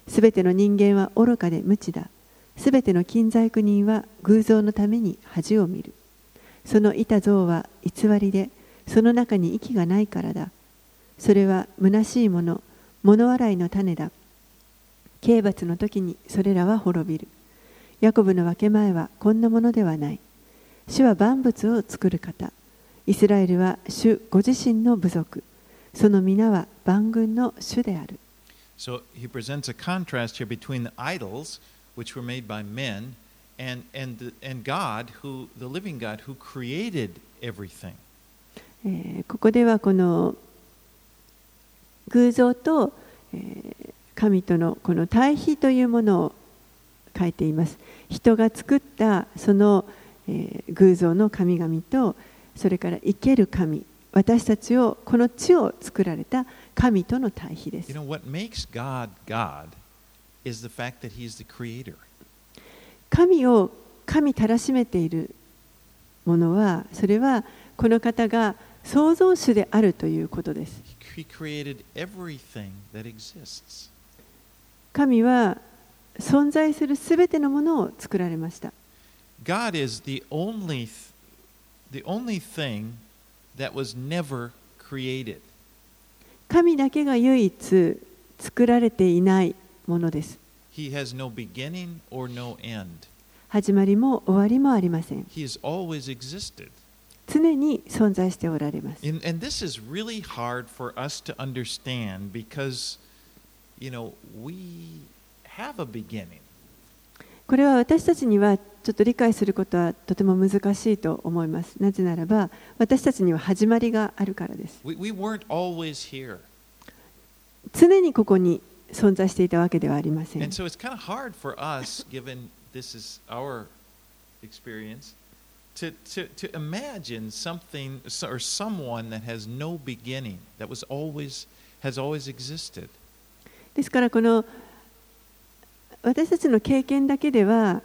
すべての人間は愚かで無知だ。すべての金細工人は偶像のために恥を見る。その板像は偽りでその中に息がないからだ。それは虚しいもの物笑いの種だ。刑罰の時にそれらは滅びる。ヤコブの分け前はこんなものではない。主は万物を作る方。イスラエルは主ご自身の部族。その皆は万軍の主である。So and, and, and God, who, the living God, who created everything. えーここではこの偶像と、えー神とのこの対比というものを書いています人が作ったその、えー偶像の神々とそれから生ける神私たちをこの地を作られた神との対比です You know, what makes God God is the fact that he's the creator. 神を神たらしめているものはそれはこの方が創造主であるということです。神は存在するすべてのものを作られました。神だけが唯一作られていないものです。He has no beginning or no end. 始まりも終わりもありません He has always existed. 常に存在しておられます And, and this is really hard for us to understand because, you know, we have a beginning. これは私たちにはちょっと理解することはとても難しいと思いますなぜならば私たちには始まりがあるからです We, we. 常にここに存在していたわけではありません。ですからこの私たちの経験だけでは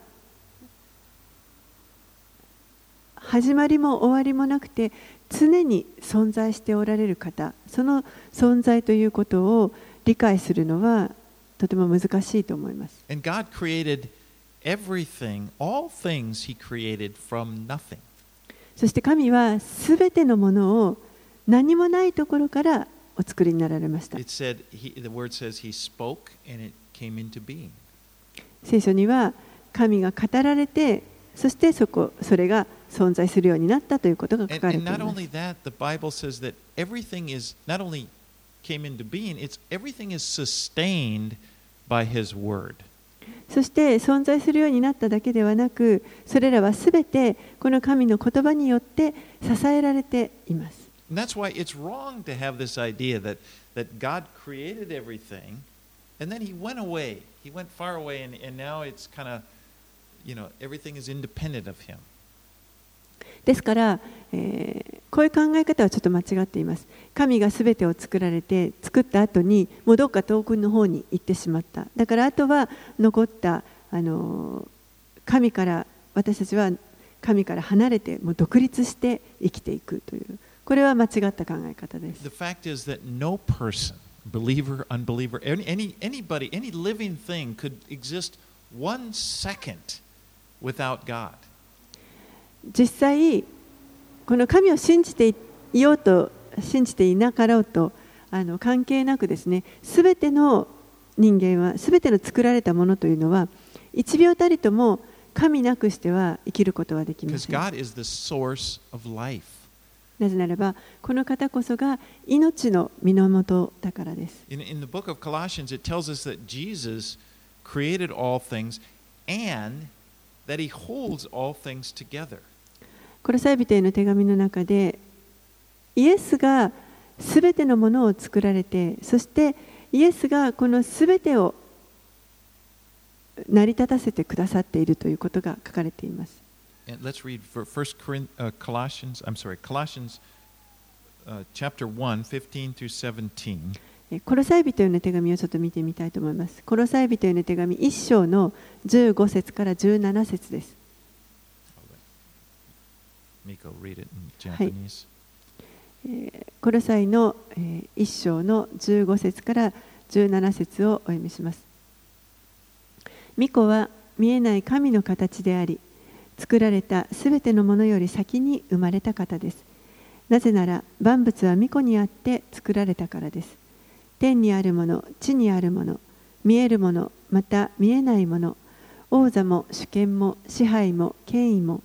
始まりも終わりもなくて常に存在しておられる方その存在ということを理解するのはとても難しいと思います。そして神はすべてのものを何もないところからお作りになられました。聖書には神が語られて、そしてそ,こそれが存在するようになったということが書かれています。came into being, it's everything is sustained by His word. そして存在するようになっただけではなくそれらはすべてこの神の言葉によって支えられています And that's why it's wrong to have this idea that, that God created everything and then He went away. He went far away, and, and now it's kind of, you know, everything is independent of Him. ですから、えーこういう考え方はちょっと間違っています。神がすべてを作られて作った後にもうどっか遠くの方に行ってしまった。だからあとは残ったあの神から私たちは神から離れてもう独立して生きていくという。これは間違った考え方です。The fact is that no person, believer, unbeliever, any, anybody, any living thing could exist one second without God. 実際この神を信じていようと信じていなかろうとあの関係なくですね全ての人間は全ての作られたものというのは1秒たりとも神なくしては生きることはできません.なぜならばこの方こそが命の源だからです In, in the book of Colossians, it tells us that Jesus created all things and that he holds all things together. コロサイ人への手紙の中でイエスがすべてのものを作られてそしてイエスがこのすべてを成り立たせてくださっているということが書かれています。Let's read for First Corinth, uh, Colossians. I'm sorry, Colossians uh, chapter 1, 15 through 17. えコロサイ人への手紙をちょっと見てみたいと思います。コロサイ人への手紙1章の15節から17節です。Miko, read it in Japanese. コロサイのえー1章の15節から17節をお読みします。巫女は見えない神の形であり、作られたすべてのものより先に生まれた方です。なぜなら万物は巫女にあって作られたからです。天にあるもの、地にあるもの、見えるもの、また見えないもの、王座も主権も支配も権威も、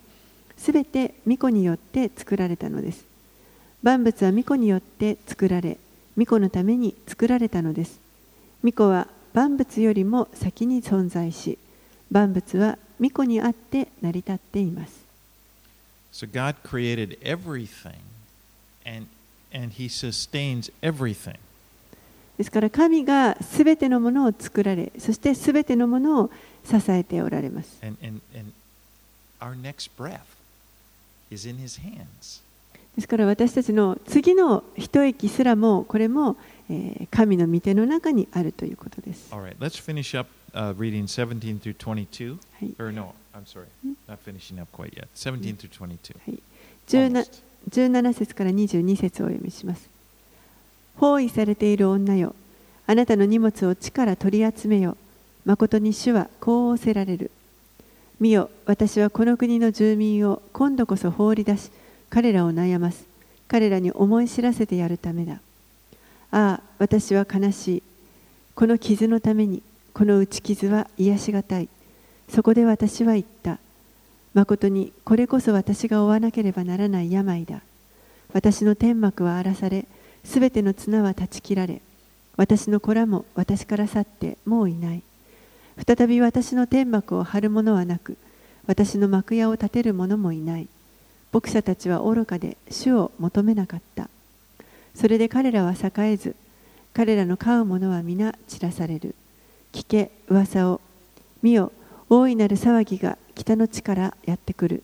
すべて巫女によって作られたのです。万物は巫女によって作られ、巫女のために作られたのです。巫女は万物よりも先に存在し、万物は巫女にあって成り立っています。So God created everything and, and he sustains everything. ですから神がすべてのものを作られ、そしてすべてのものを支えておられます。And, and, and our next breath ですから私たちの次の一息すらもこれも神の御手の中にあるということです。17節から22節をお読みします。包囲されている女よ、あなたの荷物を地から取り集めよ。誠に主はこうおせられる。見よ、私はこの国の住民を今度こそ放り出し、彼らを悩ます。彼らに思い知らせてやるためだ。ああ、私は悲しい。この傷のために、この打ち傷は癒しがたい。そこで私は言った。誠にこれこそ私が負わなければならない病だ。私の天幕は荒らされ、すべての綱は断ち切られ、私の子らも私から去ってもういない。再び私の天幕を張る者はなく、私の幕屋を建てる者もいない。牧者たちは愚かで主を求めなかった。それで彼らは栄えず、彼らの飼う者は皆散らされる。聞け、噂を。見よ、大いなる騒ぎが北の地からやってくる。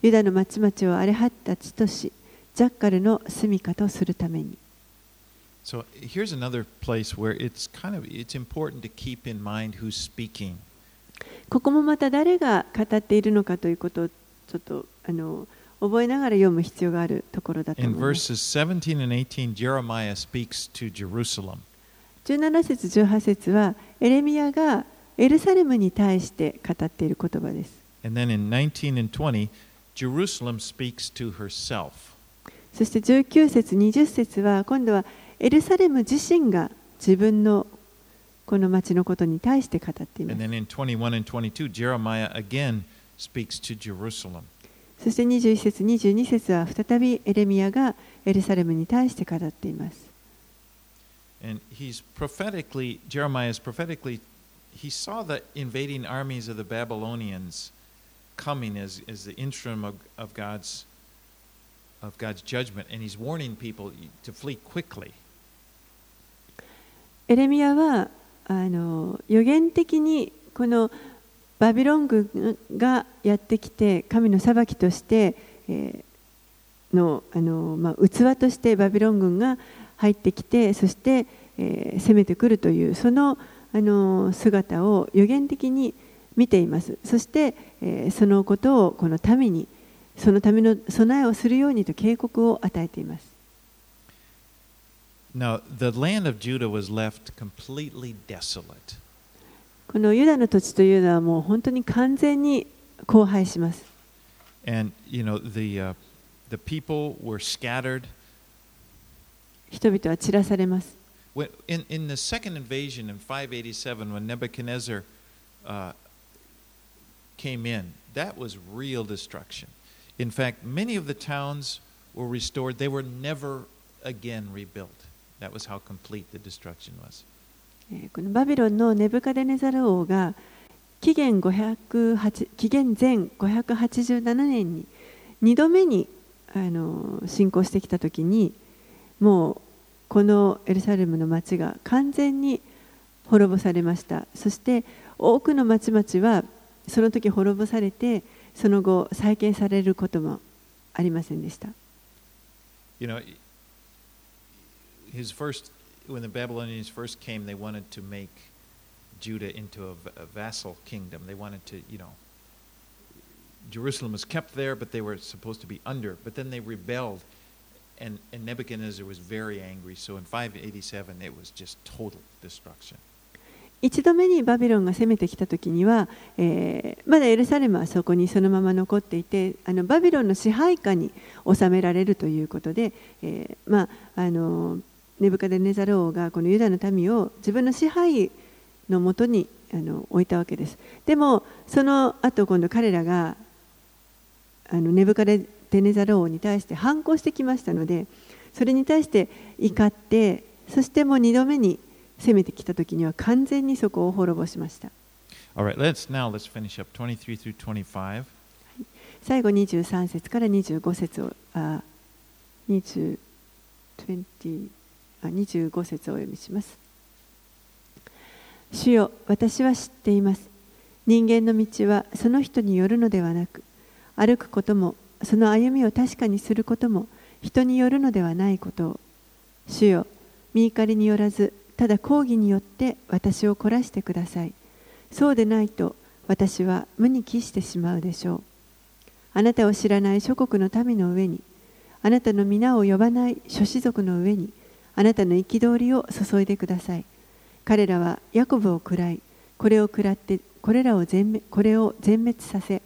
ユダの町々を荒れ果った地とし、ジャッカルの住処とするために。So here's another place where it's kind of it's important to keep in mind who's speaking. ここもまた誰が語っているのかということをちょっとあの覚えながら読む必要があるところだと思います。verses 17 and 18, Jeremiah speaks to Jerusalem. 17節18節はエレミアがエルサレムに対して語っている言葉です。And then in 19 and 20, Jerusalem speaks to herself. そして19節20節は今度はエルサレム自身が自分のこの町のことに対して語っていま And す。 then in 21 and 22, Jeremiah again speaks to Jerusalem. そして21節22節は再びエレミアがエルサレムに対して語っています。 And he's prophetically, Jeremiah is prophetically, he saw the invading armies of the Babylonians coming as, as the interim of, of God's of God's judgment, and he's warning people to flee quickly. エレミアはあの予言的にこのバビロン軍がやってきて神の裁きとして、えーのあの、まあ、器としてバビロン軍が入ってきてそして、えー攻めてくるというそのあの姿を予言的に見ています。そして、えーそのことをこの民にそのための備えをするようにと警告を与えています。Now, the land of Judah was left completely desolate. このユダの土地というのはもう本当に完全に荒廃します And, you know, the, uh, the people were scattered. 人々は散らされます。 When, in, in the second invasion in 587, when Nebuchadnezzar uh, came in, that was real destruction. In fact, many of the towns were restored. They were never again rebuilt. That was how complete the destruction was. えーこのバビロンのネブカデネザル王が紀元508紀元前587年に2度目にあの侵攻してきた時にもうこのエルサレムの町が完全に滅ぼされましたそして多くの町々はその時滅ぼされてその後再建されることもありませんでした You know, his first, when the Babylonians first came, they wanted to make Judah into a, a vassal kingdom. They wanted to, you know, Jerusalem was kept there, but they were supposed to be under. But then they rebelled, and, and Nebuchadnezzar was very angry. So in 587, it was just total destruction. 一度目にバビロンが攻めてきた時には、えーまだエルサレムはそこにそのまま残っていてあのバビロンの支配下に収められるということで、えーまあ、あのーネブカデネザル王がこのユダの民を自分の支配のもとにあの置いたわけです。でもその後今度彼らがあのネブカデネザル王に対して反抗してきましたのでそれに対して怒ってそしてもう2度目に攻めてきた時には完全にそこを滅ぼしました。Right, let's now let's finish up 23 through 25. 最後23節から25節をあ20 20あ25節をお読みします。主よ私は知っています。人間の道はその人によるのではなく歩くこともその歩みを確かにすることも人によるのではないことを。主よ見怒りによらずただ抗議によって私を懲らしてください。そうでないと私は無に帰してしまうでしょう。あなたを知らない諸国の民の上にあなたの皆を呼ばない諸子族の上にあなたの憤りを注いでください。彼らはヤコブを喰らいこれを喰らってこれらを全滅これを全滅させ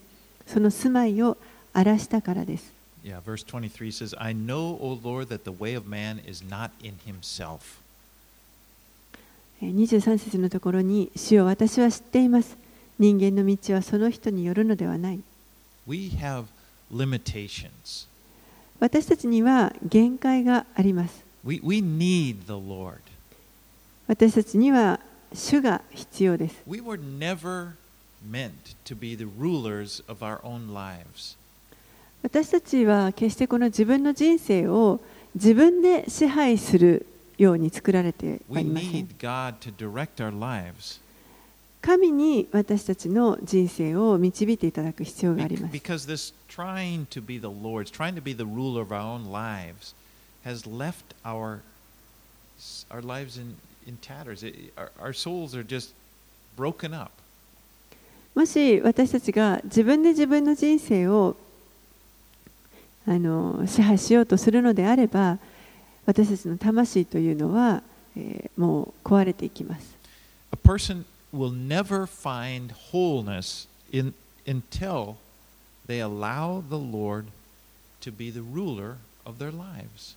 その住まいを荒らしたからです。Yeah, verse 23 says, I know, O Lord, that the way of man is not in himself. えー23節のところに主よ私は知っています。人間の道はその人によるのではない。We have limitations. 私たちには限界があります We need the Lord. 私たちには主が必要です。We were never meant to be the rulers of our own lives. 私たちは決してこの自分の人生を自分で支配するように作られていません神に私たちの人生を導いていただく必要があります。because this trying to be the Lord's, trying to be the ruler of our own lives, has left our our lives in, in tatters. It- our, our souls are just broken up. もし私たちが自分で自分の人生を あの支配しようとするのであれば私たちの魂というのは、えーもう壊れていきます。 A person will never find wholeness in, until they allow the Lord to be the ruler of their lives.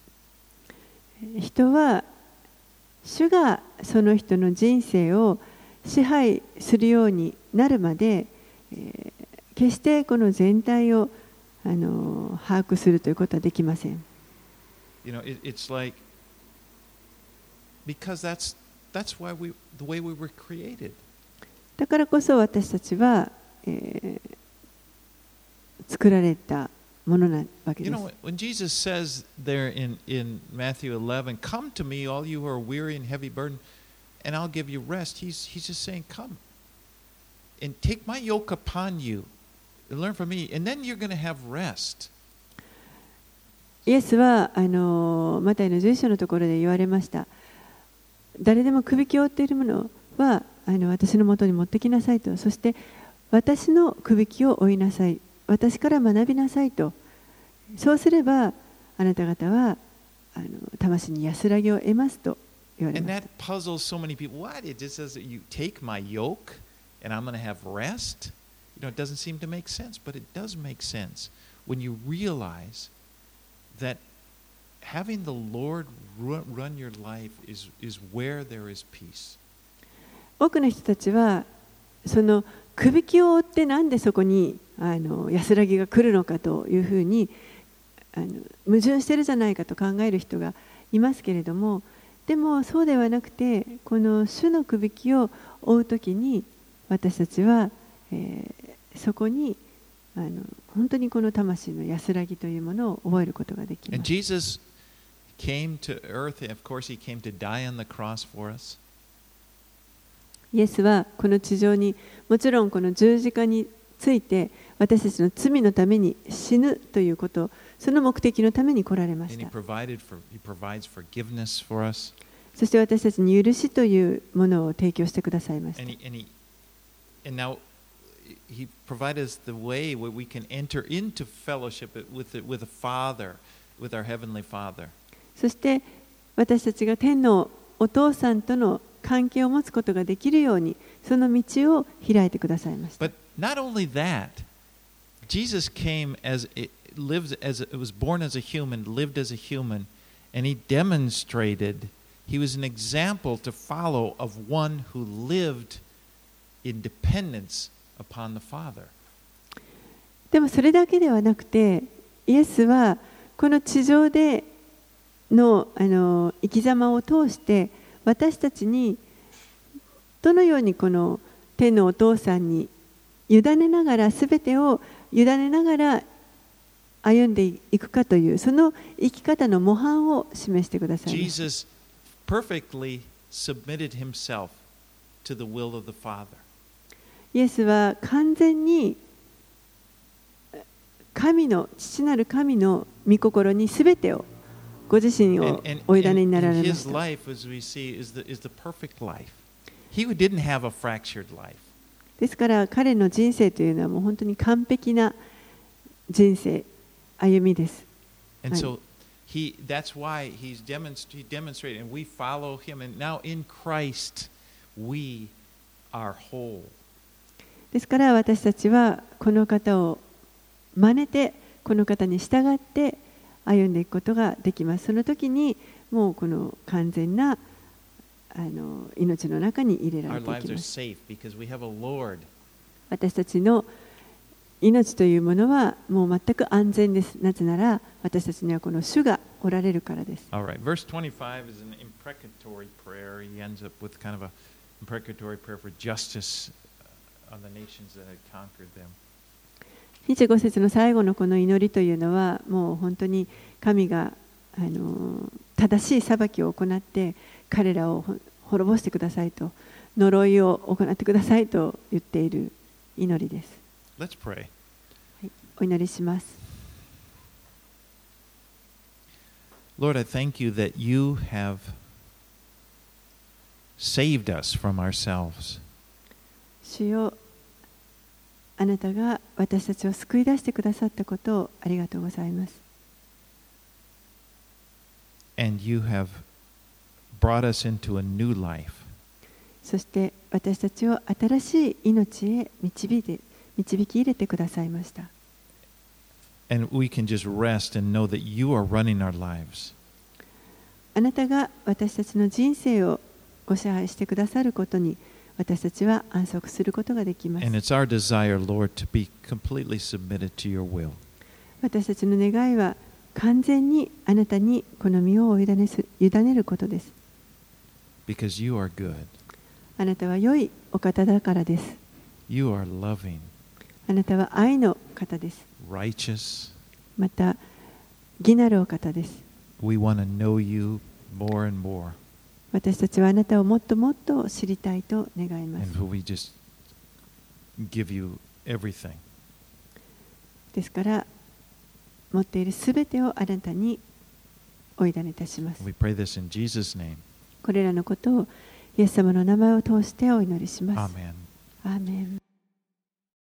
人は主がその人の人生を支配するようになるまで、えー決してこの全体をあの把握するということはできません。You know, it, it's like because that's that's why we the way we were created. だからこそ私たちは、えー作られたものなわけ You です know,。when Jesus says there in, in Matthew 11, Come to me, all you who are weary and heavy burdened, and I'll give you rest, he's, he's just saying, Come and take my yoke upon you and learn from me, and then you're going to have rest. イエスはあのマタイの11章のところで言われました。誰でも首きを負っているものはあの私のもとに持ってきなさいと。そして私の首きを負いなさい。私から学びなさいと。そうすればあなた方はあの魂に安らぎを得ますと言われました。so people. Yoke to have rest? You know, it doesn't seem to make sense, but it does make sense when you realize that having the Lord run your life is, is where there is peace. 多くの人たちはその首きを追ってなんでそこにあの安らぎが来るのかというふうにあの矛盾してるじゃないかと考える人がいますけれどもでもそうではなくてこの主の首きを追う時に私たちは、えーそこにあの本当にこの魂の安らぎというものを覚えることができま And す。イエスはこの地上にもちろんこの十字架について私たちの罪のために死ぬということその目的のために来られましそして私たちに許しというものを提供してくださいました。そして私たちが天のお父さんとの関係を持つことができるようにその道を開いてくださいました But not only that, Jesus came as it lived as it was born as a human, lived as a human, and he demonstrated he was an example to follow of one who lived in dependence upon the Father. でもそれだけではなくてイエスはこの地上でのあの生き様を通して私たちにどのようにこの天のお父さんに委ねながら全てを委ねながら歩んでいくかというその生き方の模範を示してください perfectly submitted himself to the will of the Father. イエスは完全に神の父なる神の御心に全てをご自身をお委ねになられました.ですから彼の人生というのはもう本当に完璧な人生歩みです Right. so he that's why he's demonst- he demonstrated and we follow him and now in Christ we are whole. ですから私たちはこの方を真似てこの方に従って歩んでいくことができます。その時にもうこの完全なあの命の中に入れられる私たちの命というものはもう全く安全です。なぜなら私たちにはこの主がおられるからです。25節の最後のこの祈りというのはもう本当に神があの正しい裁きを行って彼らをほ滅ぼしてくださいと呪いを行ってくださいと言っている祈りです、Let's pray. はい、お祈りします Lord, I thank you that you have saved us from ourselves. 主よあなたが私たちを救い出してくださったことをありがとうございます and you have brought us into a new life. そして私たちを新しい命へ導いて導き入れてくださいました And we can just rest and know that you are running our lives. あなたが私たちの人生をご支配してくださることに私たちは安息することができます。Desire, Lord, 私たちの願いは完全にあなたにこの身をお委ね,す委ねることです。あなたは良いお方だからです。Loving, あなたは愛の方です。righteous. また、義なるお方です。We want to know you more and more. 私たちはあなたをもっともっと知りたいと願います.ですから持っているすべてをあなたにお委ねいたします.これらのことをイエス様の名前を通してお祈りします.アーメン